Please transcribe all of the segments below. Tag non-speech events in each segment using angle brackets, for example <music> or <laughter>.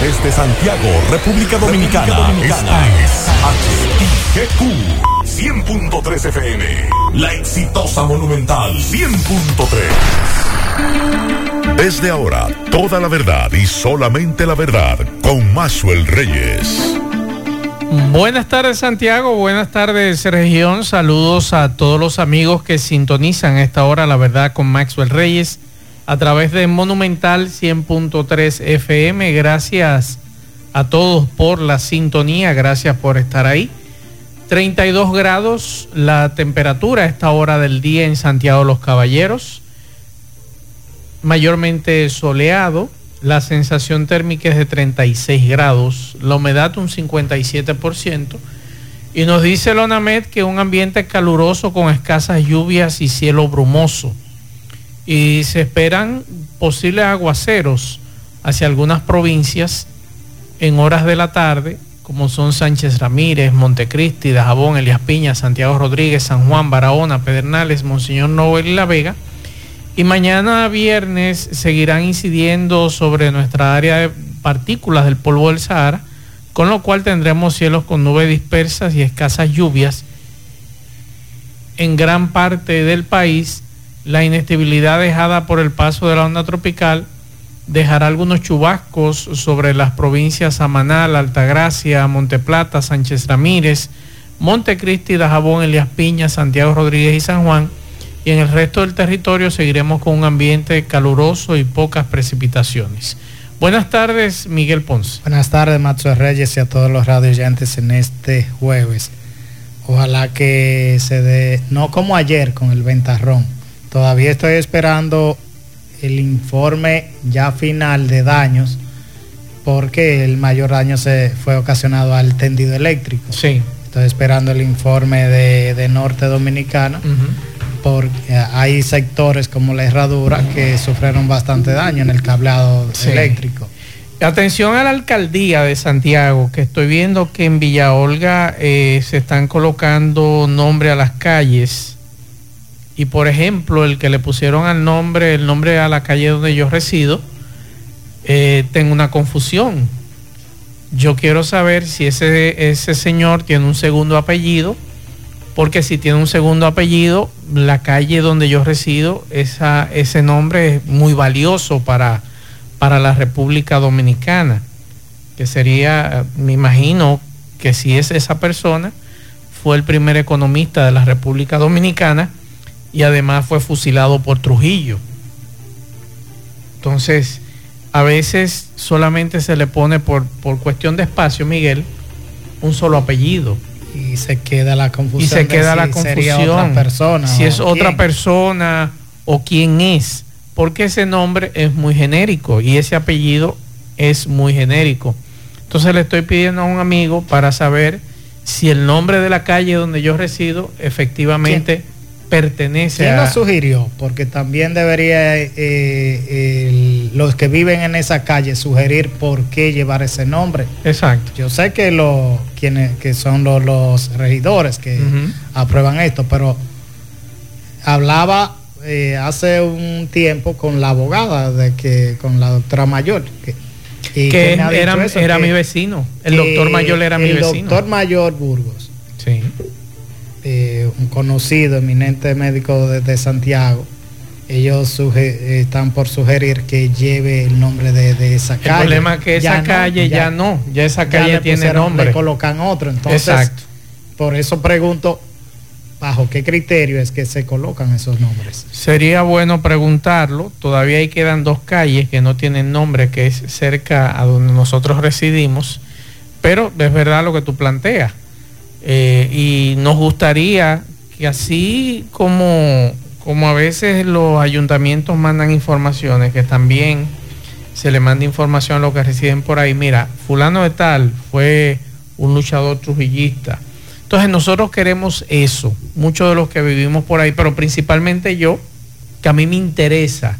Desde Santiago, República Dominicana, esta es HIGQ 100.3 FM. La exitosa Monumental 100.3. Desde ahora, toda la verdad y solamente la verdad con Maxwell Reyes. Buenas tardes Santiago, buenas tardes región, saludos a todos los amigos que sintonizan a esta hora la verdad con Maxwell Reyes a través de Monumental 100.3 FM. Gracias a todos por la sintonía, gracias por estar ahí. 32 grados la temperatura a esta hora del día en Santiago de los Caballeros, mayormente soleado, la sensación térmica es de 36 grados, la humedad un 57%. Y nos dice Lonamed que un ambiente caluroso con escasas lluvias y cielo brumoso y se esperan posibles aguaceros hacia algunas provincias en horas de la tarde, como son Sánchez Ramírez, Montecristi, Dajabón, Elias Piña, Santiago Rodríguez, San Juan, Barahona, Pedernales, Monseñor Noel y La Vega. Y mañana viernes seguirán incidiendo sobre nuestra área de partículas del polvo del Sahara, con lo cual tendremos cielos con nubes dispersas y escasas lluvias en gran parte del país la inestabilidad dejada por el paso de la onda tropical dejará algunos chubascos sobre las provincias Amanal, Altagracia, Monteplata, Sánchez Ramírez, Montecristi, Dajabón, Elias Piña, Santiago Rodríguez y San Juan. Y en el resto del territorio seguiremos con un ambiente caluroso y pocas precipitaciones. Buenas tardes, Miguel Ponce. Buenas tardes, Macho Reyes y a todos los radioyentes en este jueves. Ojalá que se dé, no como ayer con el ventarrón, Todavía estoy esperando el informe ya final de daños porque el mayor daño se fue ocasionado al tendido eléctrico. Sí. Estoy esperando el informe de, Norte Dominicana porque hay sectores como la herradura que sufrieron bastante daño en el cableado eléctrico. Atención a la alcaldía de Santiago, que estoy viendo que en Villa Olga eh, se están colocando nombre a las calles y por ejemplo el que le pusieron al nombre, el nombre a la calle donde yo resido, eh, tengo una confusión. Yo quiero saber si ese, ese señor tiene un segundo apellido, porque si tiene un segundo apellido, la calle donde yo resido, esa, ese nombre es muy valioso para, para la República Dominicana, que sería, me imagino que si es esa persona, fue el primer economista de la República Dominicana, y además fue fusilado por Trujillo. Entonces, a veces solamente se le pone por, por cuestión de espacio, Miguel, un solo apellido. Y se queda la confusión. Y se queda la confusión. Otra persona, si es otra persona o quién es. Porque ese nombre es muy genérico y ese apellido es muy genérico. Entonces le estoy pidiendo a un amigo para saber si el nombre de la calle donde yo resido efectivamente pertenece ¿Quién lo sugirió? Porque también debería eh, los que viven en esa calle sugerir por qué llevar ese nombre. Exacto. Yo sé que los quienes que son los, regidores que aprueban esto, pero hablaba eh, hace un tiempo con la abogada de que con la doctora Mayor que, que era, mi vecino. El doctor Mayor era mi vecino. El doctor Mayor Burgos. Eh, un conocido, eminente médico de, Santiago, ellos están por sugerir que lleve el nombre de, esa calle. El problema es que esa calle ya, no, ya esa calle tiene nombre. Le colocan otro, entonces. Exacto. Por eso pregunto, ¿bajo qué criterio es que se colocan esos nombres? Sería bueno preguntarlo. Todavía ahí quedan dos calles que no tienen nombre, que es cerca a donde nosotros residimos. Pero es verdad lo que tú planteas eh, y nos gustaría que así como, como a veces los ayuntamientos mandan informaciones, que también se le manda información a los que residen por ahí. Mira, fulano de tal fue un luchador trujillista. Entonces nosotros queremos eso, muchos de los que vivimos por ahí, pero principalmente yo, que a mí me interesa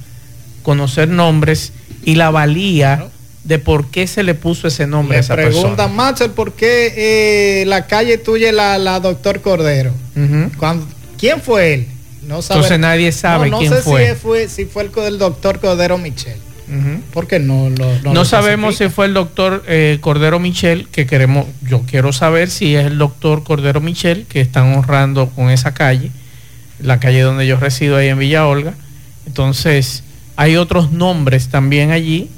conocer nombres y la valía de por qué se le puso ese nombre a esa persona. Pregunta, ¿por qué eh, la calle tuya la, la doctor Cordero? ¿Quién fue él? No sabe, Entonces nadie sabe quién sé fue. Si fue, si fue el del doctor Cordero Michel. porque no lo no, no sabemos si fue el doctor eh, Cordero Michel que queremos yo quiero saber si es el doctor Cordero Michel que están honrando con esa calle la calle donde yo resido ahí en Villa Olga entonces hay otros nombres también allí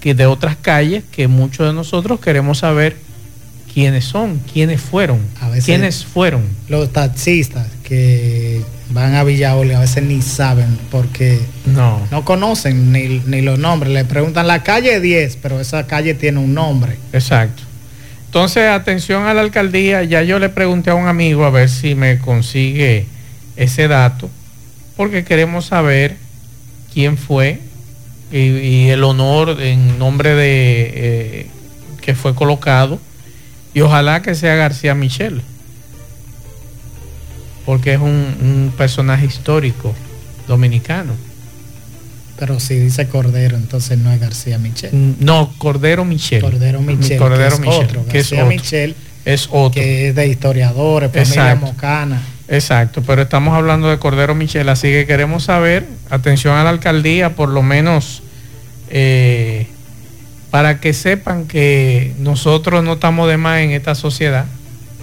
que de otras calles que muchos de nosotros queremos saber quiénes son, quiénes fueron, quiénes fueron. Los taxistas que van a Villa Olga a veces ni saben porque no, no conocen ni, ni los nombres. Le preguntan la calle 10, pero esa calle tiene un nombre. Exacto. Entonces, atención a la alcaldía, ya yo le pregunté a un amigo a ver si me consigue ese dato, porque queremos saber quién fue y, el honor en nombre de eh, que fue colocado y ojalá que sea García Michel porque es un, personaje histórico dominicano pero si dice Cordero, entonces no es García Michel. No, Cordero Michel. Cordero Michel. Cordero que es Michel. Otro. García Michel es otro. Que es de historiadores, familia mocana. Exacto, pero estamos hablando de Cordero Michel, así que queremos saber, atención a la alcaldía, por lo menos eh, para que sepan que nosotros no estamos de más en esta sociedad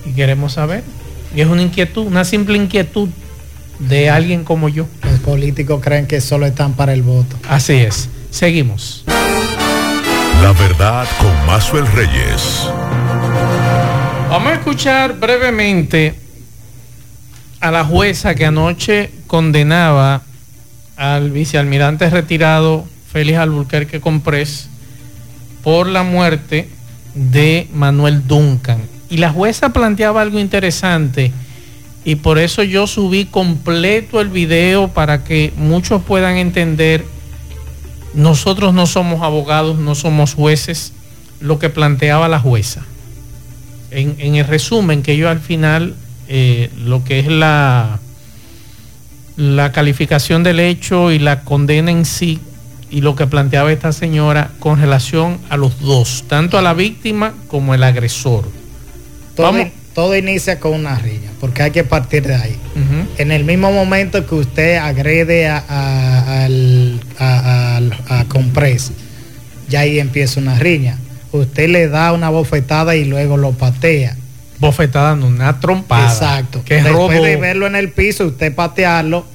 y queremos saber. Y es una inquietud, una simple inquietud de alguien como yo. Los políticos creen que solo están para el voto. Así es. Seguimos. La verdad con Mazuel Reyes. Vamos a escuchar brevemente a la jueza que anoche condenaba al vicealmirante retirado Félix Alburquerque Comprés por la muerte de Manuel Duncan. Y la jueza planteaba algo interesante y por eso yo subí completo el video para que muchos puedan entender, nosotros no somos abogados, no somos jueces, lo que planteaba la jueza. En, en el resumen que yo al final eh, lo que es la, la calificación del hecho y la condena en sí y lo que planteaba esta señora con relación a los dos, tanto a la víctima como el agresor. Todo, todo inicia con una riña, porque hay que partir de ahí. En el mismo momento que usted agrede a, a, a, a, Compres, ya ahí empieza una riña. Usted le da una bofetada y luego lo patea bofetada, no, una trompada. Exacto. Que Después de verlo en el piso, usted patearlo,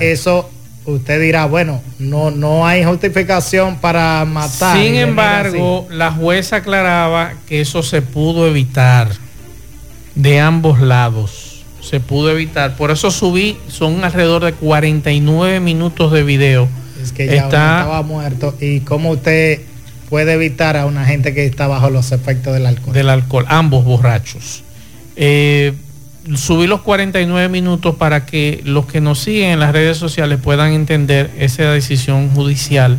eso usted dirá, bueno, no, no hay justificación para matar. Sin embargo, la jueza aclaraba que eso se pudo evitar de ambos lados. Se pudo evitar. Por eso subí, son alrededor de 49 minutos de video. Es que ya estaba muerto. ¿Y cómo usted puede evitar a una gente que está bajo los efectos del alcohol. Del alcohol, ambos borrachos. Eh, subí los 49 minutos para que los que nos siguen en las redes sociales puedan entender esa decisión judicial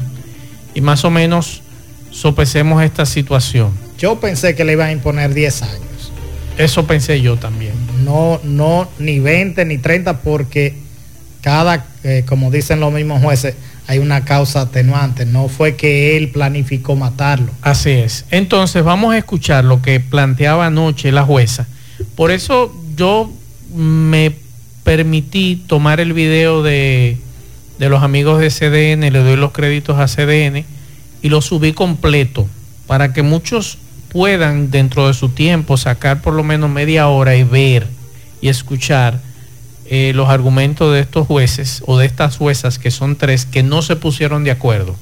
y más o menos sopesemos esta situación. Yo pensé que le iban a imponer 10 años. Eso pensé yo también. No, no, ni 20 ni 30 porque cada, eh, como dicen los mismos jueces, hay una causa atenuante, no fue que él planificó matarlo. Así es. Entonces vamos a escuchar lo que planteaba anoche la jueza. Por eso yo me permití tomar el video de, de los amigos de CDN, le doy los créditos a CDN y lo subí completo para que muchos puedan dentro de su tiempo sacar por lo menos media hora y ver y escuchar eh, los argumentos de estos jueces o de estas juezas, que son tres, que no se pusieron de acuerdo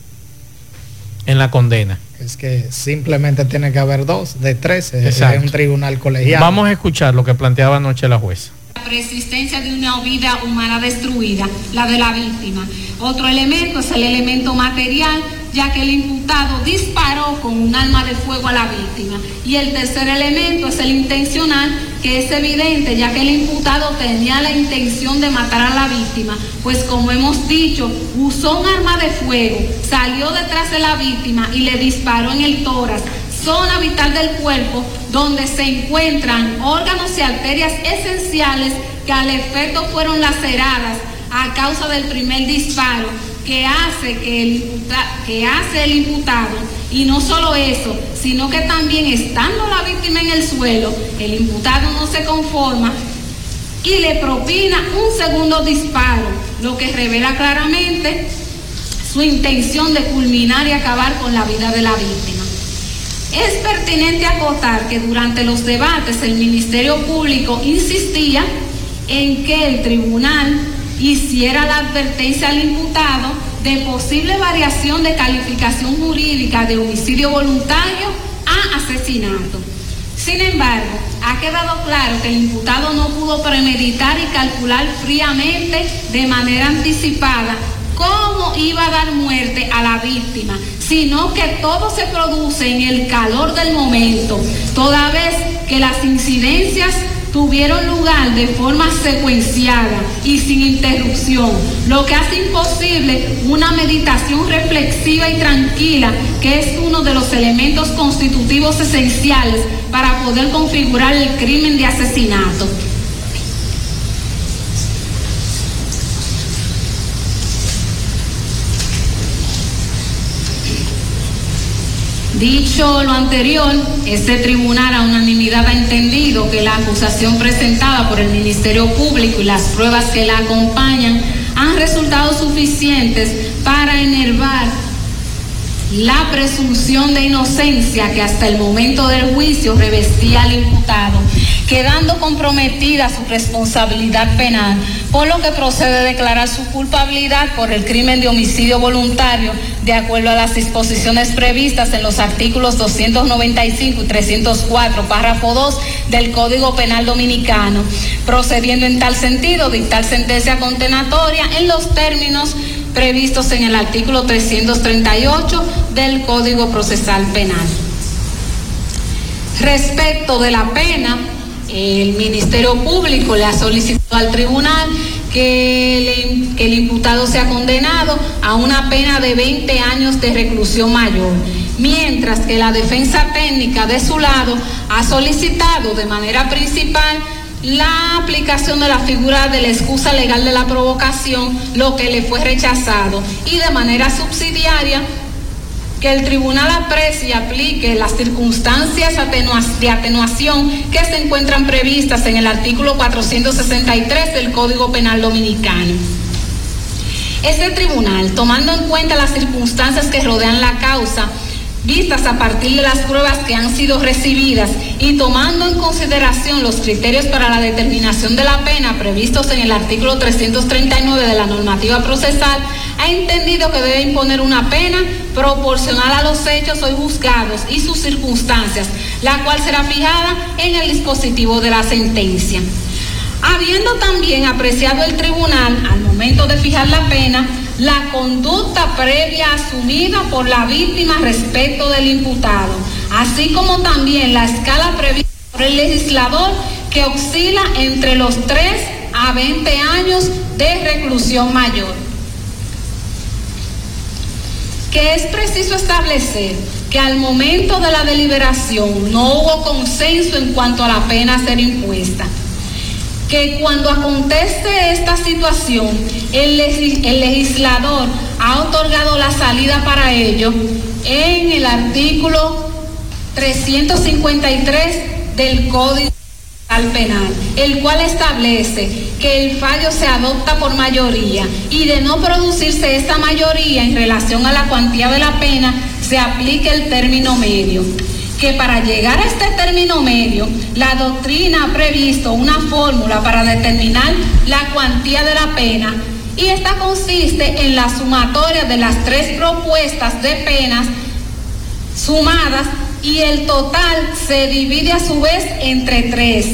en la condena. Es que simplemente tiene que haber dos, de tres, es un tribunal colegial. Vamos a escuchar lo que planteaba anoche la jueza. La persistencia de una vida humana destruida, la de la víctima. Otro elemento es el elemento material ya que el imputado disparó con un arma de fuego a la víctima. Y el tercer elemento es el intencional, que es evidente, ya que el imputado tenía la intención de matar a la víctima, pues como hemos dicho, usó un arma de fuego, salió detrás de la víctima y le disparó en el tórax, zona vital del cuerpo, donde se encuentran órganos y arterias esenciales que al efecto fueron laceradas a causa del primer disparo que hace que el, que hace el imputado. Y no solo eso, sino que también estando la víctima en el suelo, el imputado no se conforma y le propina un segundo disparo, lo que revela claramente su intención de culminar y acabar con la vida de la víctima. Es pertinente acotar que durante los debates el Ministerio Público insistía en que el tribunal hiciera la advertencia al imputado de posible variación de calificación jurídica de homicidio voluntario a asesinato. Sin embargo, ha quedado claro que el imputado no pudo premeditar y calcular fríamente de manera anticipada cómo iba a dar muerte a la víctima, sino que todo se produce en el calor del momento, toda vez que las incidencias tuvieron lugar de forma secuenciada y sin interrupción, lo que hace imposible una meditación reflexiva y tranquila, que es uno de los elementos constitutivos esenciales para poder configurar el crimen de asesinato. Dicho lo anterior, este tribunal a unanimidad ha entendido que la acusación presentada por el Ministerio Público y las pruebas que la acompañan han resultado suficientes para enervar la presunción de inocencia que hasta el momento del juicio revestía al imputado, quedando comprometida su responsabilidad penal, por lo que procede declarar su culpabilidad por el crimen de homicidio voluntario, de acuerdo a las disposiciones previstas en los artículos 295 y 304, párrafo 2 del Código Penal Dominicano, procediendo en tal sentido dictar sentencia condenatoria en los términos previstos en el artículo 338 del Código Procesal Penal. Respecto de la pena, el Ministerio Público le ha solicitado al tribunal que el, que el, imputado sea condenado a una pena de 20 años de reclusión mayor, mientras que la defensa técnica de su lado ha solicitado de manera principal la aplicación de la figura de la excusa legal de la provocación, lo que le fue rechazado, y de manera subsidiaria que el tribunal aprecie y aplique las circunstancias de atenuación que se encuentran previstas en el artículo 463 del Código Penal Dominicano. Este tribunal, tomando en cuenta las circunstancias que rodean la causa, vistas a partir de las pruebas que han sido recibidas y tomando en consideración los criterios para la determinación de la pena previstos en el artículo 339 de la normativa procesal, ha entendido que debe imponer una pena proporcional a los hechos hoy juzgados y sus circunstancias, la cual será fijada en el dispositivo de la sentencia. Habiendo también apreciado el tribunal al momento de fijar la pena, la conducta previa asumida por la víctima respecto del imputado, así como también la escala prevista por el legislador que oscila entre los 3 a 20 años de reclusión mayor. Que es preciso establecer que al momento de la deliberación no hubo consenso en cuanto a la pena a ser impuesta. Que cuando acontece esta situación, el, el, legislador ha otorgado la salida para ello en el artículo 353 del Código Penal, el cual establece que el fallo se adopta por mayoría y de no producirse esa mayoría en relación a la cuantía de la pena, se aplique el término medio. Que para llegar a este término medio, la doctrina ha previsto una fórmula para determinar la cuantía de la pena y esta consiste en la sumatoria de las tres propuestas de penas sumadas y el total se divide a su vez entre tres,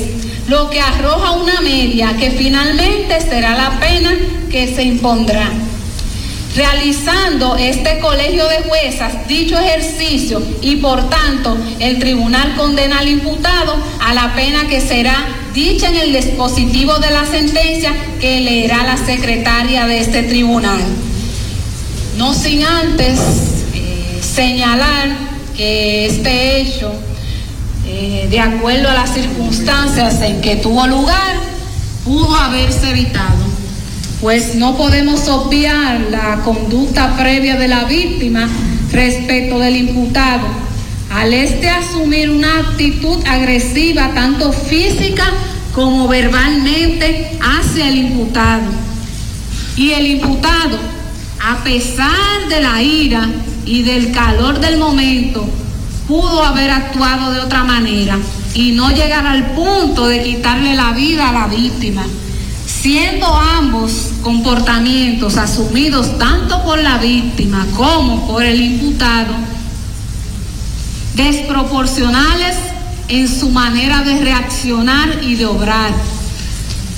lo que arroja una media que finalmente será la pena que se impondrá realizando este colegio de juezas dicho ejercicio y por tanto el tribunal condena al imputado a la pena que será dicha en el dispositivo de la sentencia que leerá la secretaria de este tribunal. No sin antes eh, señalar que este hecho, eh, de acuerdo a las circunstancias en que tuvo lugar, pudo haberse evitado pues no podemos obviar la conducta previa de la víctima respecto del imputado, al este asumir una actitud agresiva tanto física como verbalmente hacia el imputado. Y el imputado, a pesar de la ira y del calor del momento, pudo haber actuado de otra manera y no llegar al punto de quitarle la vida a la víctima, siendo ambos comportamientos asumidos tanto por la víctima como por el imputado desproporcionales en su manera de reaccionar y de obrar,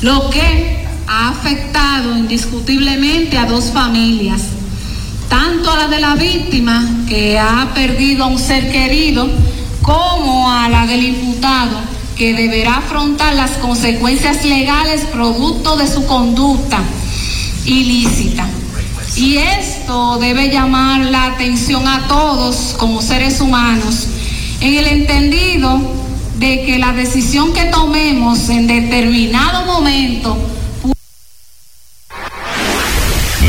lo que ha afectado indiscutiblemente a dos familias, tanto a la de la víctima, que ha perdido a un ser querido, como a la del imputado, que deberá afrontar las consecuencias legales producto de su conducta ilícita. Y esto debe llamar la atención a todos como seres humanos, en el entendido de que la decisión que tomemos en determinado momento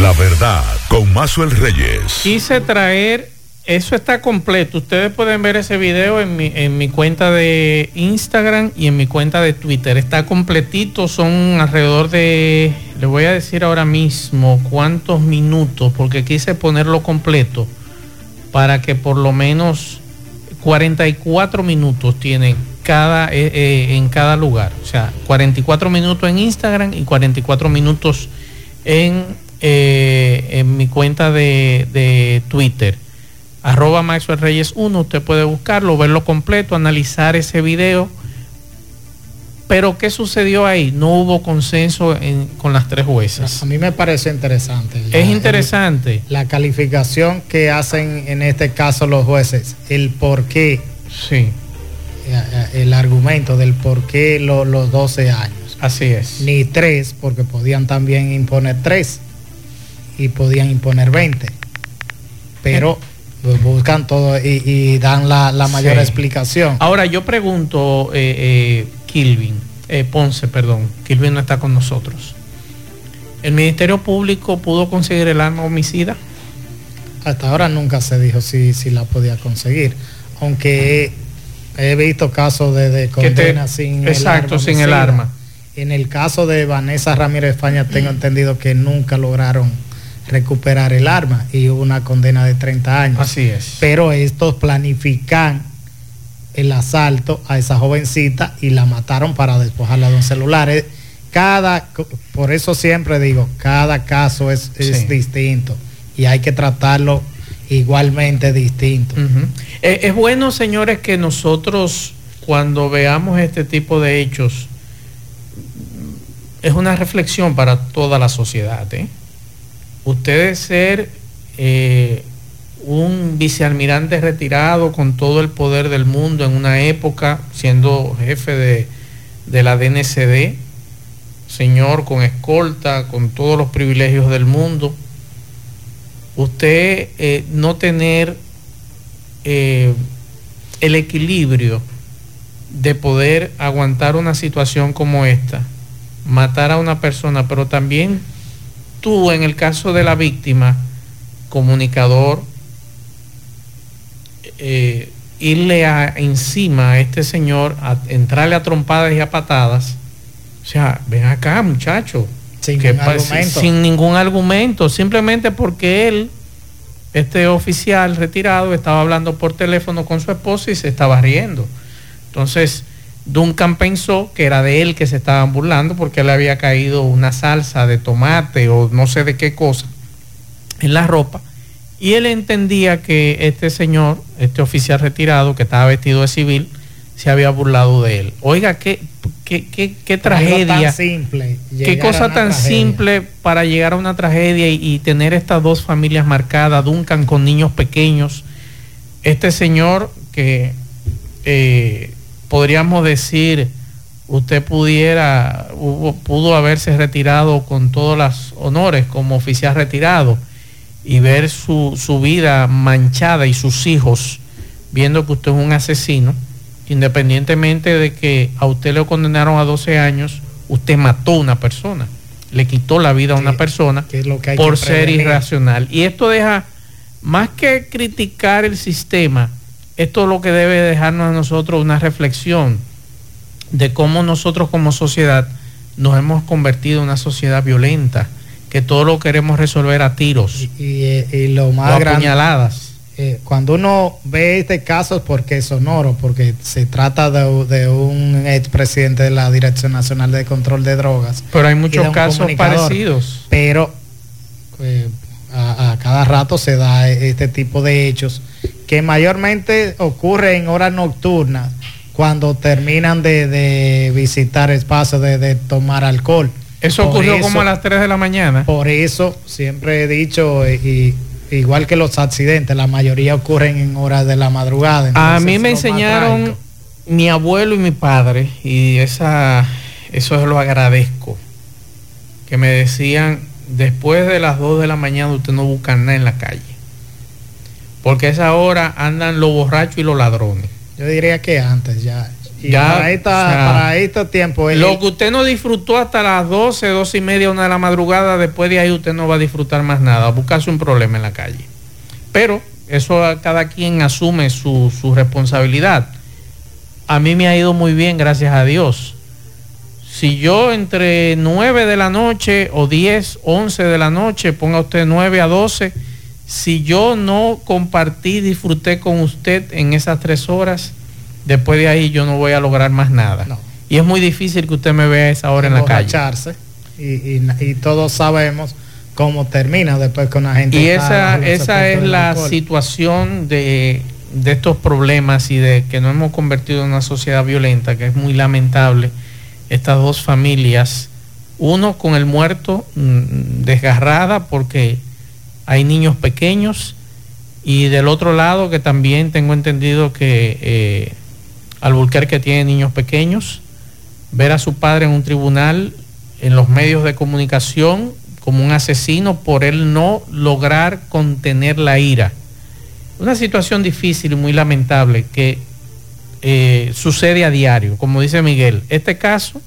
la verdad con Mazuel Reyes. Quise traer, eso está completo. Ustedes pueden ver ese video en mi, en mi cuenta de Instagram y en mi cuenta de Twitter. Está completito, son alrededor de, le voy a decir ahora mismo cuántos minutos, porque quise ponerlo completo para que por lo menos 44 minutos tiene cada, eh, eh, en cada lugar. O sea, 44 minutos en Instagram y 44 minutos en eh, en mi cuenta de, Twitter, arroba Maxwell Reyes 1, usted puede buscarlo, verlo completo, analizar ese video. Pero ¿qué sucedió ahí? No hubo consenso con las tres jueces. A mí me parece interesante. es interesante. la calificación que hacen en este caso los jueces, el por qué. Sí. Eh, eh, el argumento del por qué los 12 años. Así es. Ni tres, porque podían también imponer tres y podían imponer 20. Pero buscan todo y, dan la, mayor explicación. Ahora yo pregunto, eh, eh, Kilvin, eh, Ponce, perdón, Kilvin no está con nosotros. ¿El Ministerio Público pudo conseguir el arma homicida? Hasta ahora nunca se dijo si, si la podía conseguir, aunque he, visto casos de, condena sin exacto, el arma. sin el arma. En el caso de Vanessa Ramírez España tengo entendido que nunca lograron recuperar el arma y hubo una condena de 30 años. Así es. Pero estos planifican el asalto a esa jovencita y la mataron para despojarla de un celular. Eh, cada, por eso siempre digo, cada caso es, distinto y hay que tratarlo igualmente distinto. Eh, es bueno, señores, que nosotros cuando veamos este tipo de hechos, es una reflexión para toda la sociedad. ¿eh? Usted ser eh, un vicealmirante retirado con todo el poder del mundo en una época, siendo jefe de, la DNCD, señor con escolta, con todos los privilegios del mundo, usted eh, no tener eh, el equilibrio de poder aguantar una situación como esta, matar a una persona, pero también tú en el caso de la víctima, comunicador, eh, irle encima a este señor, a entrarle a trompadas y a patadas, o sea, ven acá muchacho, sin, ningún argumento. sin ningún argumento, simplemente porque él, este oficial retirado, estaba hablando por teléfono con su esposa y se estaba riendo. Entonces, Duncan pensó que era de él que se estaban burlando porque le había caído una salsa de tomate o no sé de qué cosa en la ropa. Y él entendía que este señor, este oficial retirado que estaba vestido de civil, se había burlado de él. Oiga, qué, qué, qué, tragedia. simple. Qué cosa tan simple para llegar a una tragedia y, tener estas dos familias marcadas, Duncan con niños pequeños. Este señor que eh, podríamos decir, usted pudiera, pudo haberse retirado con todos los honores como oficial retirado y ver su, su vida manchada y sus hijos viendo que usted es un asesino, independientemente de que a usted le condenaron a 12 años, usted mató a una persona, le quitó la vida a una persona por ser irracional. Y esto deja, más que criticar el sistema, esto es lo que debe dejarnos a nosotros una reflexión de cómo nosotros como sociedad nos hemos convertido en una sociedad violenta que todo lo queremos resolver a tiros. Y, y, lo más o puñaladas. Eh, cuando uno ve este caso porque es sonoro, porque se trata de, de un expresidente de la Dirección Nacional de Control de Drogas. Pero hay muchos casos parecidos. Pero eh, a, a, cada rato se da este tipo de hechos que mayormente ocurre en horas nocturnas cuando terminan de, de visitar espacios de, de, tomar alcohol. Eso por ocurrió eso, como a las 3 de la mañana. Por eso siempre he dicho, y, igual que los accidentes, la mayoría ocurren en horas de la madrugada. a mí me enseñaron mi abuelo y mi padre, y esa, eso lo agradezco, que me decían, después de las 2 de la mañana usted no busca nada en la calle. Porque a esa hora andan los borrachos y los ladrones. Yo diría que antes ya. Y ya para, esta, o sea, para este tiempo. Lo que usted no disfrutó hasta las 12, 12 y media, una de la madrugada, después de ahí usted no va a disfrutar más nada, buscarse un problema en la calle. Pero eso cada quien asume su, su responsabilidad. A mí me ha ido muy bien, gracias a Dios. Si yo entre 9 de la noche o 10, 11 de la noche, ponga usted 9 a 12, si yo no compartí, disfruté con usted en esas tres horas, después de ahí yo no voy a lograr más nada. No. Y es muy difícil que usted me vea a esa hora en la calle. Y, y, y, todos sabemos cómo termina después con la gente. Y esa, esa es la situación de, de estos problemas y de que nos hemos convertido en una sociedad violenta, que es muy lamentable. Estas dos familias, uno con el muerto mmm, desgarrada porque hay niños pequeños y del otro lado que también tengo entendido que eh, Alburquerque tiene niños pequeños, ver a su padre en un tribunal, en los medios de comunicación, como un asesino por él no lograr contener la ira. Una situación difícil y muy lamentable que eh, sucede a diario, como dice Miguel. Este caso,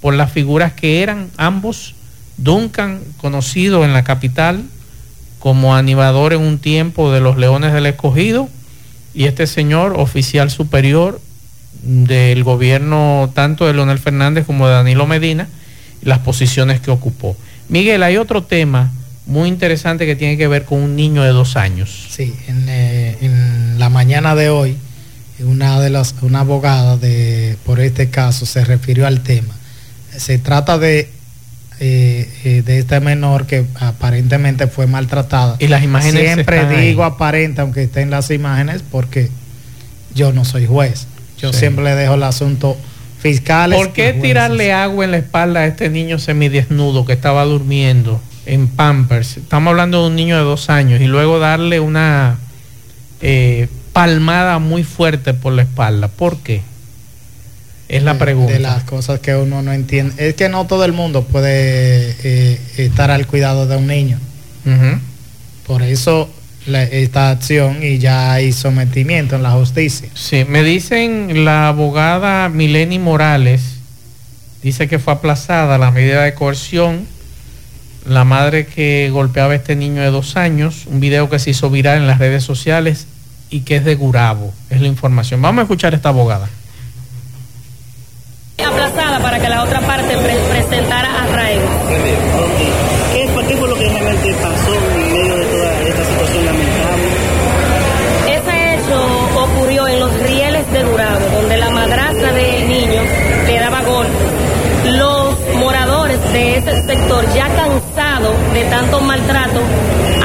por las figuras que eran ambos, Duncan, conocido en la capital, como animador en un tiempo de los Leones del Escogido y este señor oficial superior del gobierno tanto de Leonel Fernández como de Danilo Medina, las posiciones que ocupó. Miguel, hay otro tema muy interesante que tiene que ver con un niño de dos años. Sí, en, eh, en la mañana de hoy, una de las, una abogada de, por este caso se refirió al tema. Se trata de eh, eh, de este menor que aparentemente fue maltratada. Y las imágenes siempre digo ahí. aparente, aunque estén las imágenes, porque yo no soy juez. Yo sí. siempre le dejo el asunto fiscal. ¿Por qué tirarle agua en la espalda a este niño semidesnudo que estaba durmiendo en Pampers? Estamos hablando de un niño de dos años y luego darle una eh, palmada muy fuerte por la espalda. ¿Por qué? Es la pregunta. De las cosas que uno no entiende. Es que no todo el mundo puede eh, estar al cuidado de un niño. Uh -huh. Por eso la, esta acción y ya hay sometimiento en la justicia. Sí, me dicen la abogada Mileni Morales, dice que fue aplazada la medida de coerción. La madre que golpeaba a este niño de dos años, un video que se hizo viral en las redes sociales y que es de Gurabo, es la información. Vamos a escuchar a esta abogada para que la otra parte pre presentara arraigo. ¿Qué, ¿Qué fue lo que realmente pasó en medio de toda esta situación lamentable? Ese hecho ocurrió en los rieles de Durado, donde la madrastra de niños le daba golpes. Los moradores de ese sector, ya cansados de tanto maltrato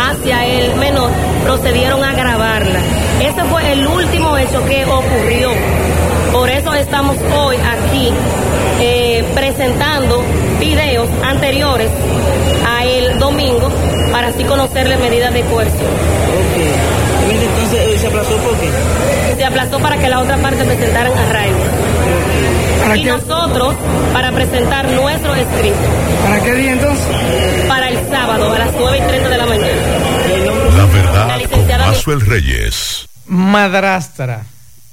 hacia el menor, procedieron a grabarla. Ese fue el último hecho que ocurrió. Por eso estamos hoy aquí eh, presentando videos anteriores a el domingo para así conocer las medidas de coerción. Ok. Entonces, ¿se aplazó por qué? Se aplazó para que la otra parte presentaran arraigo. Okay. Y qué? nosotros para presentar nuestro escrito. ¿Para qué día entonces? Para el sábado a las 9 y 30 de la mañana. La verdad la con Mazuel Reyes. Madrastra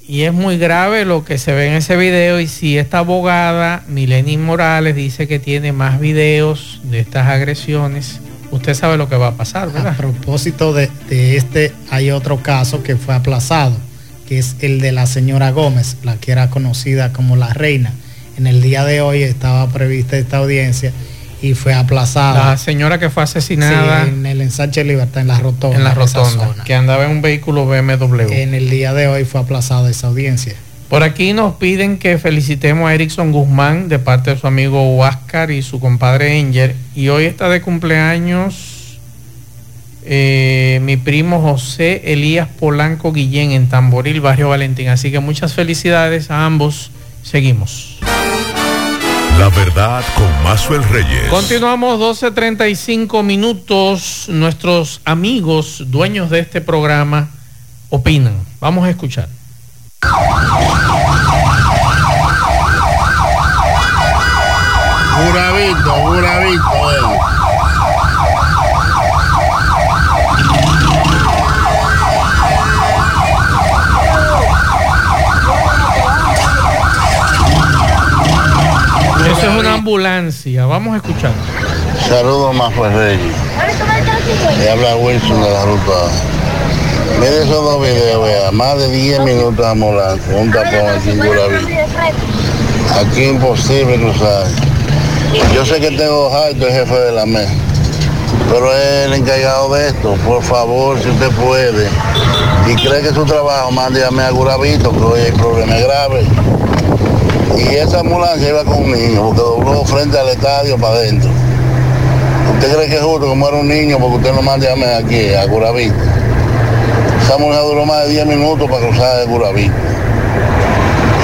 y es muy grave lo que se ve en ese video y si esta abogada, Mileni Morales, dice que tiene más videos de estas agresiones, usted sabe lo que va a pasar, ¿verdad? A propósito de, de este, hay otro caso que fue aplazado, que es el de la señora Gómez, la que era conocida como la reina. En el día de hoy estaba prevista esta audiencia y fue aplazada. La señora que fue asesinada Sí, en el ensanche Libertad, en la rotonda. en la rotonda, que andaba en un vehículo BMW. En el día de hoy fue aplazada esa audiencia. Por aquí nos piden que felicitemos a Erickson Guzmán de parte de su amigo Huáscar y su compadre Enger. Y hoy está de cumpleaños eh, mi primo José Elías Polanco Guillén en Tamboril, Barrio Valentín. Así que muchas felicidades a ambos. Seguimos. La verdad con Mazuel Reyes. Continuamos 12.35 minutos. Nuestros amigos, dueños de este programa, opinan. Vamos a escuchar. Buravito, Buravito, eh. Eso es una ambulancia. Vamos a escuchar. Saludos más Reyes. Le habla Wilson de la ruta. Mire esos dos videos, vea, más de 10 minutos de ambulancia, un tapón aquí en Buravito. Aquí imposible cruzar. Yo sé que tengo alto el jefe de la mesa, pero es el encargado de esto. Por favor, si usted puede, y cree que es su trabajo, mándeme a Guravito, que hoy hay problemas graves. Y esa ambulancia iba con un niño, porque dobló frente al estadio para adentro. ¿Usted cree que es justo que muera un niño porque usted no mande a mí aquí, a Guravito? Esa ambulancia duró más de 10 minutos para cruzar el Guravito.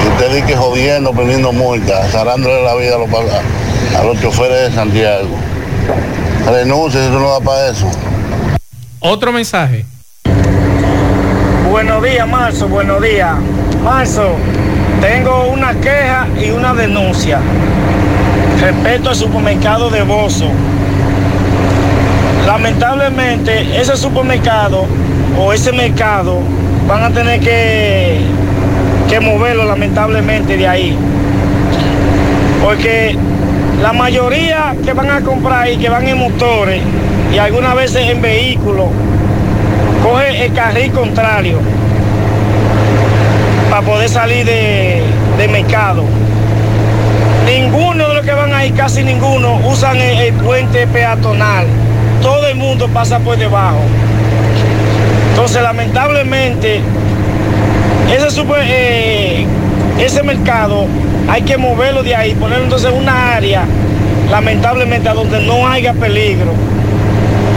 Y usted dice que jodiendo, poniendo multas, zarándole la vida a los, a los choferes de Santiago. Renuncie, eso no da para eso. Otro mensaje. Buenos días, Marzo, buenos días. Marzo, tengo una queja y una denuncia respecto al supermercado de Bozo. Lamentablemente, ese supermercado o ese mercado van a tener que, que moverlo lamentablemente de ahí. Porque la mayoría que van a comprar ahí, que van en motores y algunas veces en vehículos, coge el carril contrario para poder salir de, de mercado. Ninguno de los que van ahí, casi ninguno, usan el, puente peatonal. Todo el mundo pasa por debajo. Entonces, lamentablemente, ese, super, eh, ese mercado hay que moverlo de ahí, ponerlo entonces en una área, lamentablemente, a donde no haya peligro.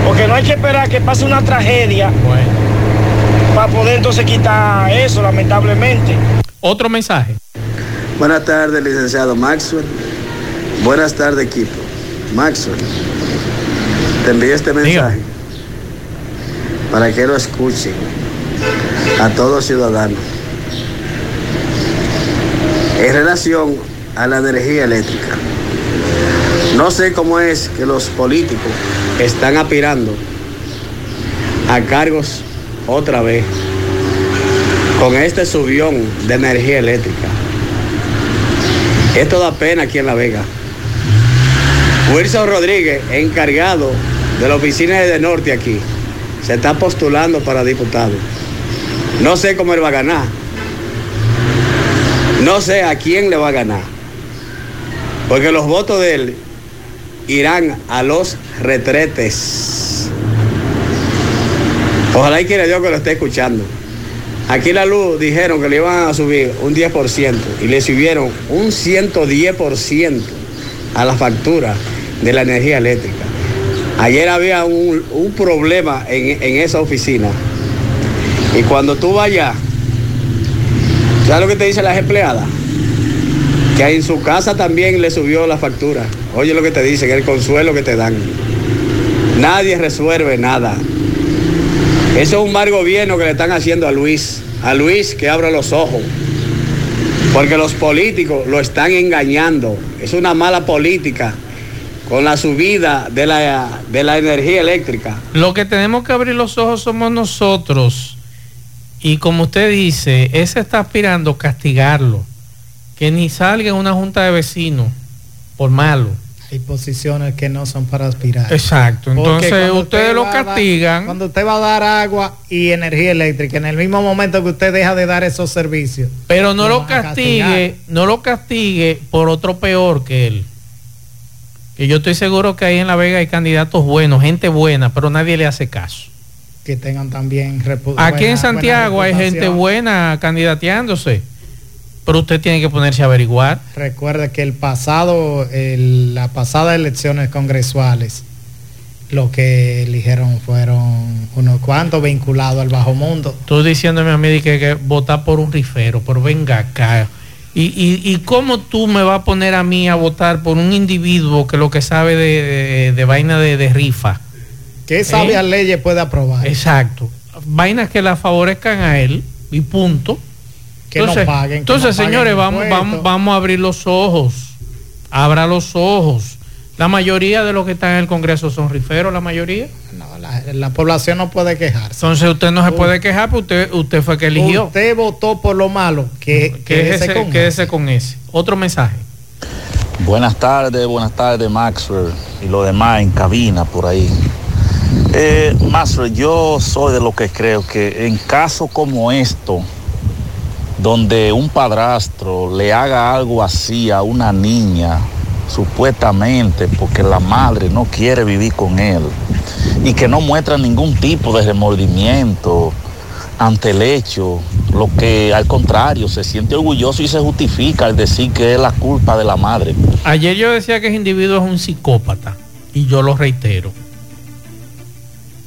Porque no hay que esperar que pase una tragedia para poder entonces quitar eso, lamentablemente. Otro mensaje. Buenas tardes, licenciado Maxwell. Buenas tardes, equipo. Maxwell, te envío este mensaje para que lo escuchen a todos ciudadanos. En relación a la energía eléctrica, no sé cómo es que los políticos están aspirando a cargos otra vez con este subión de energía eléctrica. Esto da pena aquí en La Vega. Wilson Rodríguez, encargado de la oficina de Norte aquí, se está postulando para diputado. No sé cómo él va a ganar. No sé a quién le va a ganar. Porque los votos de él irán a los retretes. Ojalá y quiera Dios que lo esté escuchando. Aquí la luz dijeron que le iban a subir un 10% y le subieron un 110% a la factura de la energía eléctrica. Ayer había un, un problema en, en esa oficina. Y cuando tú vayas, ¿sabes lo que te dicen las empleadas? Que en su casa también le subió la factura. Oye lo que te dicen, el consuelo que te dan. Nadie resuelve nada. Eso es un mal gobierno que le están haciendo a Luis. A Luis que abra los ojos. Porque los políticos lo están engañando. Es una mala política con la subida de la, de la energía eléctrica. Lo que tenemos que abrir los ojos somos nosotros. Y como usted dice, ese está aspirando a castigarlo. Que ni salga en una junta de vecinos por malo. Hay posiciones que no son para aspirar. Exacto. Porque Entonces ustedes usted lo dar- castigan. cuando usted va a dar agua y energía eléctrica, en el mismo momento que usted deja de dar esos servicios. Pero no lo castigue, no lo castigue por otro peor que él. Que yo estoy seguro que ahí en La Vega hay candidatos buenos, gente buena, pero nadie le hace caso. Que tengan también Aquí buena- en Santiago hay gente buena candidateándose, pero usted tiene que ponerse a averiguar. Recuerde que el pasado, el- la pasada elecciones congresuales, lo que eligieron fueron unos cuantos vinculados al bajo mundo. Tú diciéndome a mí que, que votar por un rifero, pero venga acá. ¿Y, y, y cómo tú me vas a poner a mí a votar por un individuo que lo que sabe de, de- de vaina de, de rifa? ¿Qué sabias ¿Eh? leyes puede aprobar? Exacto. Vainas que la favorezcan a él y punto. Que no paguen, que Entonces, no paguen señores, vamos, vamos, vamos a abrir los ojos. Abra los ojos. La mayoría de los que están en el Congreso son riferos, la mayoría. No, la, la población no puede quejarse. Entonces usted no se puede quejar porque usted, usted fue que eligió. Usted votó por lo malo, que Quédese, quédese con quédese con ese. Otro mensaje. Buenas tardes, buenas tardes Maxwell y lo demás en cabina por ahí. Eh, Maxwell, yo soy de lo que creo que en casos como esto, donde un padrastro le haga algo así a una niña, supuestamente porque la madre no quiere vivir con él y que no muestra ningún tipo de remordimiento ante el hecho, lo que al contrario se siente orgulloso y se justifica al decir que es la culpa de la madre. Ayer yo decía que ese individuo es un psicópata y yo lo reitero.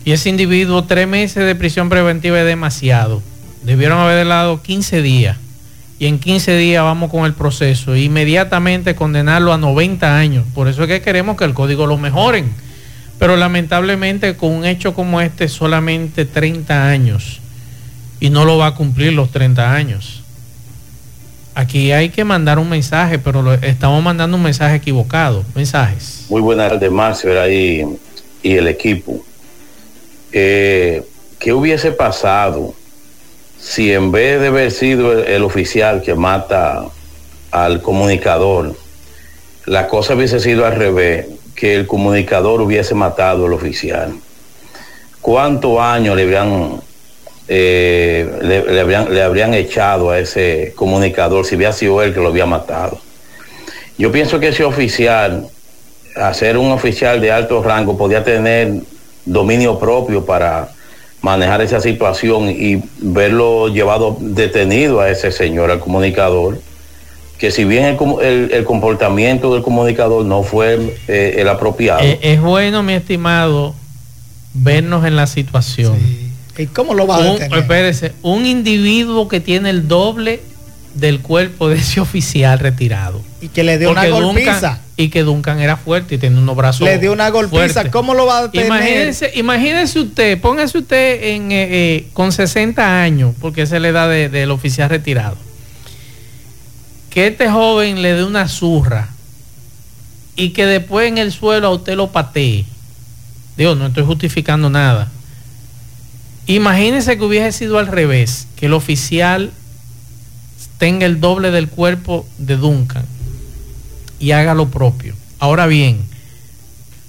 Y ese individuo, tres meses de prisión preventiva es demasiado. Debieron haber dado 15 días. Y en 15 días vamos con el proceso. E inmediatamente condenarlo a 90 años. Por eso es que queremos que el código lo mejoren. Pero lamentablemente con un hecho como este solamente 30 años. Y no lo va a cumplir los 30 años. Aquí hay que mandar un mensaje, pero estamos mandando un mensaje equivocado. Mensajes. Muy buenas tardes, Maxwell ahí y el equipo. Eh, ¿Qué hubiese pasado si en vez de haber sido el, oficial que mata al comunicador, la cosa hubiese sido al revés, que el comunicador hubiese matado al oficial? ¿Cuántos años le habrían, eh, le, le habrían, le habrían echado a ese comunicador si hubiera sido él que lo había matado? Yo pienso que ese oficial, a ser un oficial de alto rango, podía tener dominio propio para manejar esa situación y verlo llevado detenido a ese señor, al comunicador, que si bien el, el- el comportamiento del comunicador no fue eh, el apropiado, Eh, es bueno, mi estimado, vernos en la situación. ¿Y cómo lo va a Un, detener? espérese, un individuo que tiene el doble del cuerpo de ese oficial retirado. Y que le dio una golpiza. Duncan- y que Duncan era fuerte y tenía unos brazos. Le dio una golpiza. ¿Cómo lo va a detener? Imagínense, imagínense usted, póngase usted en, eh, eh, con 60 años, porque esa es la edad de- del oficial retirado. Que este joven le dé una zurra y que después en el suelo a usted lo patee. Digo, no estoy justificando nada. Imagínense que hubiese sido al revés, que el oficial tenga el doble del cuerpo de Duncan y haga lo propio. Ahora bien,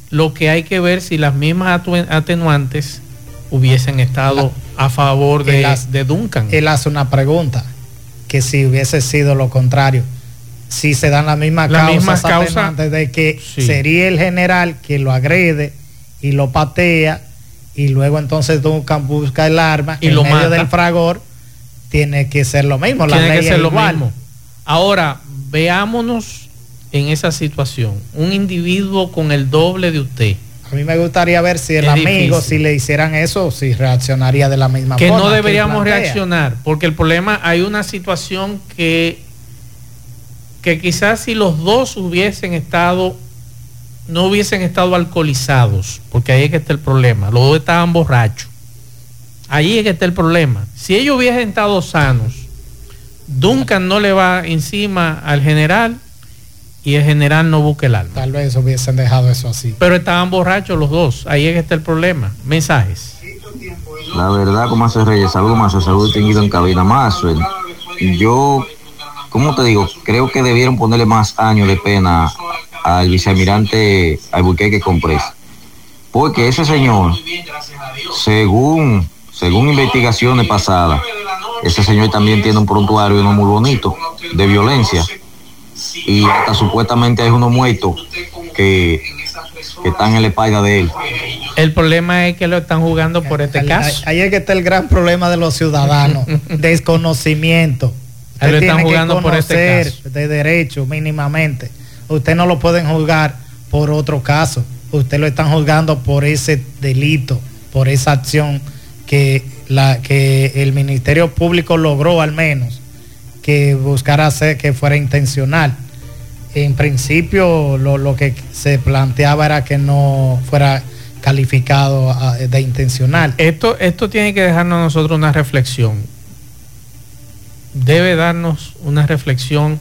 lo que hay que ver si las mismas atenuantes hubiesen estado a favor de, hace- de Duncan. Él hace una pregunta, que si hubiese sido lo contrario, si se dan las mismas causas atenuantes de que sí. sería el general que lo agrede y lo patea y luego entonces Duncan busca el arma Y en lo medio mata. del fragor, tiene que ser lo mismo. La Tiene ley que es ser lo igual. mismo. Ahora, veámonos en esa situación. Un individuo con el doble de usted. A mí me gustaría ver si el Es amigo, difícil. si le hicieran eso, si reaccionaría de la misma que forma. no él deberíamos reaccionar, porque el problema, hay una situación que, que quizás si los dos hubiesen estado, no hubiesen estado alcoholizados, porque ahí es que está el problema, los dos estaban borrachos, ahí es que está el problema. Si ellos hubiesen estado sanos, Duncan no le va encima al general y el general no busca el alma. Tal vez hubiesen dejado eso así. Pero estaban borrachos los dos, ahí es que está el problema. Mensajes. La verdad, como hace Reyes, saludo más, saludo distinguido en cabina más. Yo, ¿cómo te digo? Creo que debieron ponerle más años de pena al vicealmirante Albuquerque Comprés. Porque ese señor, según, según investigaciones pasadas, ese señor también tiene un prontuario no muy bonito de violencia. Y hasta supuestamente hay uno muerto que, que están en la espalda de él. El problema es que lo están jugando por este Ahí- caso. Ahí es que está el gran problema de los ciudadanos, <laughs> desconocimiento. Ahí lo Usted están tiene que jugando por este caso. de derecho mínimamente. Usted no lo pueden juzgar por otro caso. Usted lo están juzgando por ese delito, por esa acción que la que el Ministerio Público logró al menos que buscara hacer que fuera intencional. En principio lo, lo que se planteaba era que no fuera calificado ah, de intencional. Esto, esto tiene que dejarnos a nosotros una reflexión. Debe darnos una reflexión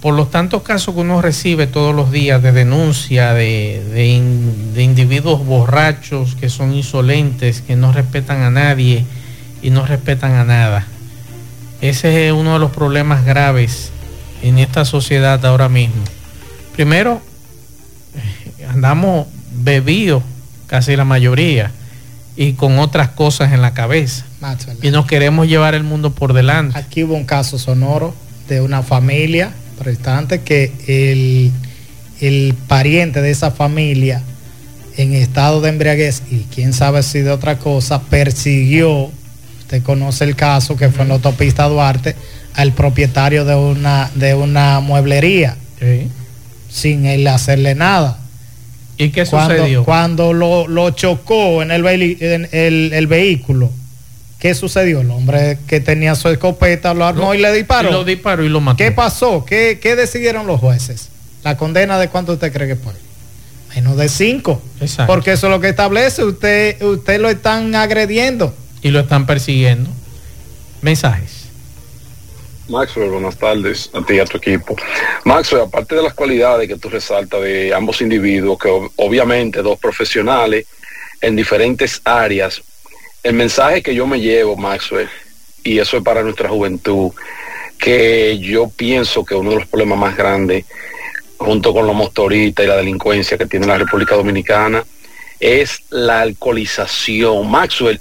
por los tantos casos que uno recibe todos los días de denuncia de, de in- de individuos borrachos que son insolentes, que no respetan a nadie y no respetan a nada. Ese es uno de los problemas graves en esta sociedad ahora mismo. Primero, eh, andamos bebidos, casi la mayoría, y con otras cosas en la cabeza. Y nos queremos llevar el mundo por delante. Aquí hubo un caso sonoro de una familia prestante que el, el pariente de esa familia en estado de embriaguez y quién sabe si de otra cosa persiguió, usted conoce el caso que fue en la autopista Duarte, al propietario de una, de una mueblería sin él hacerle nada. ¿Y qué cuando, sucedió? Cuando lo, lo chocó en el, en el, el vehículo, ¿qué sucedió? El hombre que tenía su escopeta lo armó y le disparó. Y lo disparó y lo mató. ¿Qué pasó? ¿Qué, qué decidieron los jueces? ¿La condena de cuánto usted cree que fue? Menos de cinco. Exacto. Porque eso es lo que establece. Usted, usted lo están agrediendo. Y lo están persiguiendo. Mensajes. Maxwell, buenas tardes a ti y a tu equipo. Maxwell, aparte de las cualidades que tú resaltas de ambos individuos, que ob- obviamente dos profesionales en diferentes áreas, el mensaje que yo me llevo, Maxwell, y eso es para nuestra juventud, que yo pienso que uno de los problemas más grandes, junto con los motoristas y la delincuencia que tiene la República Dominicana, es la alcoholización. Maxwell,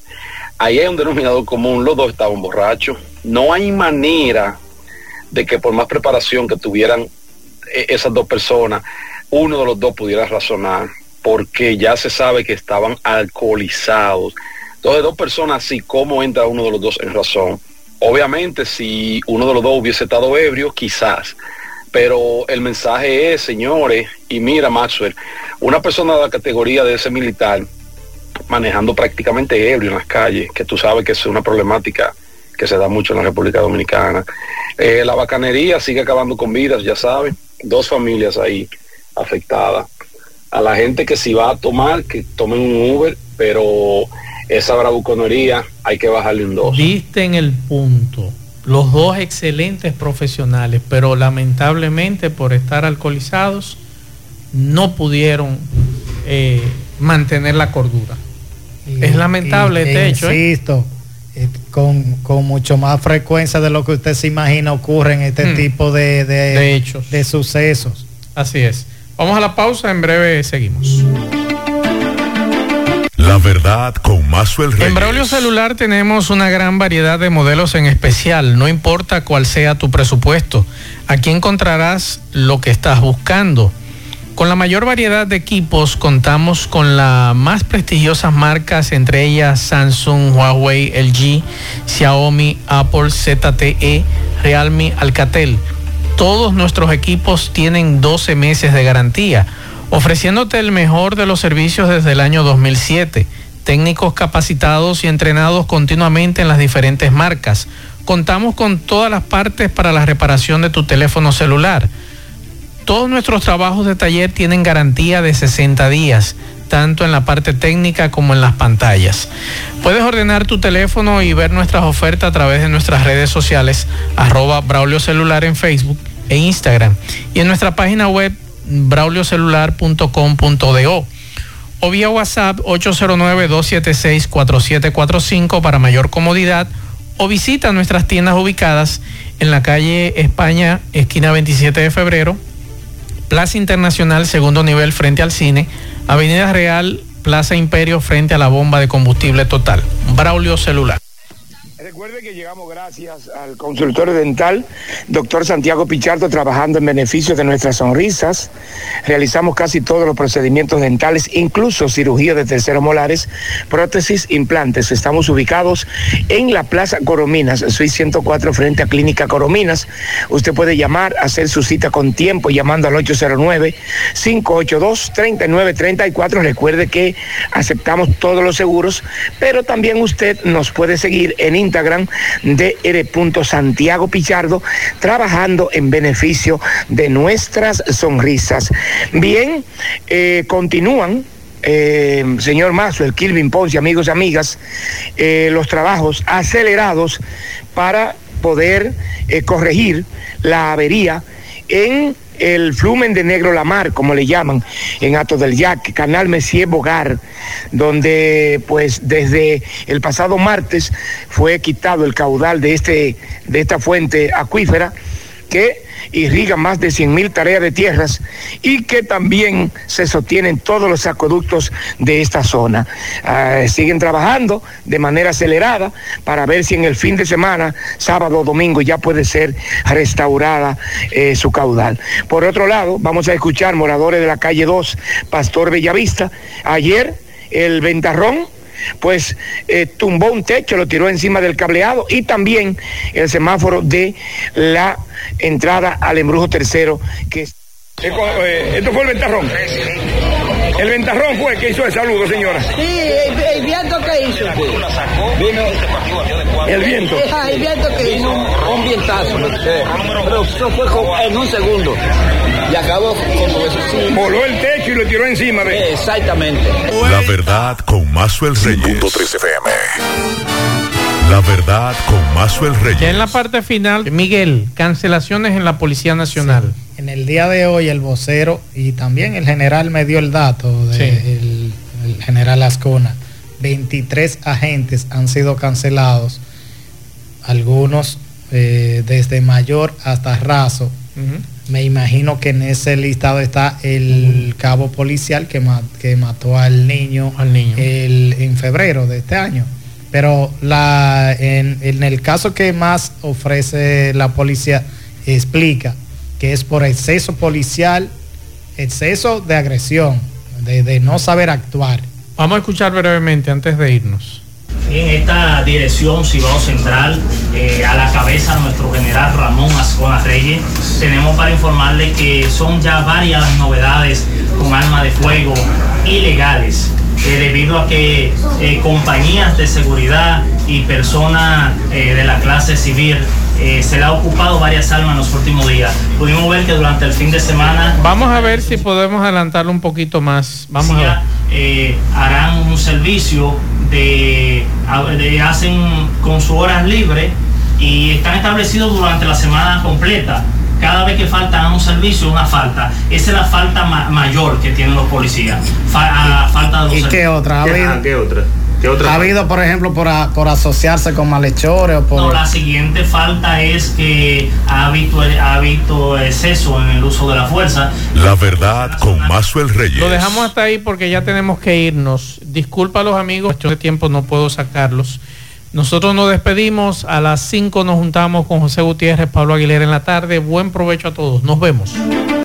ahí hay un denominador común, los dos estaban borrachos. No hay manera de que por más preparación que tuvieran eh, esas dos personas, uno de los dos pudiera razonar, porque ya se sabe que estaban alcoholizados. Entonces, dos personas así, ¿cómo entra uno de los dos en razón? Obviamente, si uno de los dos hubiese estado ebrio, quizás. Pero el mensaje es, señores, y mira, Maxwell, una persona de la categoría de ese militar, manejando prácticamente ebrio en las calles, que tú sabes que es una problemática que se da mucho en la República Dominicana. Eh, la bacanería sigue acabando con vidas, ya saben, dos familias ahí afectadas. A la gente que si va a tomar, que tomen un Uber, pero esa bravuconería hay que bajarle un dos. Diste en el punto. Los dos excelentes profesionales, pero lamentablemente por estar alcoholizados no pudieron eh, mantener la cordura. Es lamentable Y- este hecho. ¿eh? Insisto, eh, con, con mucho más frecuencia de lo que usted se imagina ocurren este Hmm. tipo de, de, De hechos. de sucesos. Así es. Vamos a la pausa, en breve seguimos. La verdad con Maxwell Reyes. En Braulio Celular tenemos una gran variedad de modelos en especial, no importa cuál sea tu presupuesto. Aquí encontrarás lo que estás buscando. Con la mayor variedad de equipos contamos con las más prestigiosas marcas, entre ellas Samsung, Huawei, LG, Xiaomi, Apple, ZTE, Realme, Alcatel. Todos nuestros equipos tienen 12 meses de garantía, ofreciéndote el mejor de los servicios desde el año 2007. Técnicos capacitados y entrenados continuamente en las diferentes marcas. Contamos con todas las partes para la reparación de tu teléfono celular. Todos nuestros trabajos de taller tienen garantía de 60 días, tanto en la parte técnica como en las pantallas. Puedes ordenar tu teléfono y ver nuestras ofertas a través de nuestras redes sociales, arroba Braulio Celular en Facebook e Instagram, y en nuestra página web brauliocelular.com.do o vía WhatsApp 809-276-4745 para mayor comodidad o visita nuestras tiendas ubicadas en la calle España, esquina 27 de febrero, Plaza Internacional, segundo nivel frente al cine, Avenida Real, Plaza Imperio frente a la bomba de combustible total. Braulio Celular. Recuerde que llegamos gracias al consultorio dental, doctor Santiago Pichardo, trabajando en beneficio de nuestras sonrisas. Realizamos casi todos los procedimientos dentales, incluso cirugía de terceros molares, prótesis, implantes. Estamos ubicados en la Plaza Corominas, soy 104 frente a Clínica Corominas. Usted puede llamar, hacer su cita con tiempo llamando al 809-582-3934. Recuerde que aceptamos todos los seguros, pero también usted nos puede seguir en Instagram de R. Santiago Pichardo, trabajando en beneficio de nuestras sonrisas. Bien, eh, continúan eh, señor Mazo, el Kilvin Ponce, amigos y amigas, eh, los trabajos acelerados para poder corregir la avería en el flumen de Negro Lamar, como le llaman, en Ato del Yaque, Canal Messier Bogar, donde pues desde el pasado martes fue quitado el caudal de, este, de esta fuente acuífera que irriga más de 100 mil tareas de tierras y que también se sostienen todos los acueductos de esta zona. Uh, siguen trabajando de manera acelerada para ver si en el fin de semana, sábado o domingo, ya puede ser restaurada eh, su caudal. Por otro lado, vamos a escuchar moradores de la calle 2, Pastor Bellavista. Ayer el ventarrón pues eh, tumbó un techo, lo tiró encima del cableado y también el semáforo de la entrada al embrujo tercero que eh, esto fue el ventarrón. El ventarrón fue el que hizo el saludo, señora. Sí, el, el viento que hizo. Vino el viento. Ah, el viento que hizo. Un, un vientazo. Pero eso fue como en un segundo. Y acabó como eso. Sí. Voló el techo y lo tiró encima de. Exactamente. La verdad con Mazuel Reyes. FM. La verdad con Mazuel Reyes. Ya en la parte final, Miguel, cancelaciones en la Policía Nacional. Sí. En el día de hoy el vocero y también el general me dio el dato del de el, el general Ascona. 23 agentes han sido cancelados, algunos eh, desde mayor hasta raso. Uh -huh. Me imagino que en ese listado está el cabo policial que, ma que mató al niño, al niño. El, en febrero de este año. Pero la, en, en el caso que más ofrece la policía, explica que es por exceso policial, exceso de agresión, de, de, no saber actuar. Vamos a escuchar brevemente antes de irnos. En esta dirección Cibao Central, eh, a la cabeza nuestro general Ramón Ascona Reyes, tenemos para informarle que son ya varias las novedades con armas de fuego ilegales. Eh, debido a que eh, compañías de seguridad y personas eh, de la clase civil eh, se le ha ocupado varias armas en los últimos días. Pudimos ver que durante el fin de semana... Vamos a ver si podemos adelantarlo un poquito más. Vamos a ver. Eh, harán un servicio de, de, hacen con sus horas libres y están establecidos durante la semana completa. Cada vez que falta un servicio, una falta. Esa es la falta ma mayor que tienen los policías. Fa falta de los ¿Y qué otra? ¿Ha habido? ¿Qué otra? ¿Ha habido, por ejemplo, por, a, por, asociarse con malhechores? O por... No, la siguiente falta es que ha habido, ha habido exceso en el uso de la fuerza. La verdad con Mazuel Reyes. Lo dejamos hasta ahí porque ya tenemos que irnos. Disculpa a los amigos, de tiempo no puedo sacarlos. Nosotros nos despedimos. A las 5 nos juntamos con José Gutiérrez, Pablo Aguilera en la tarde. Buen provecho a todos. Nos vemos.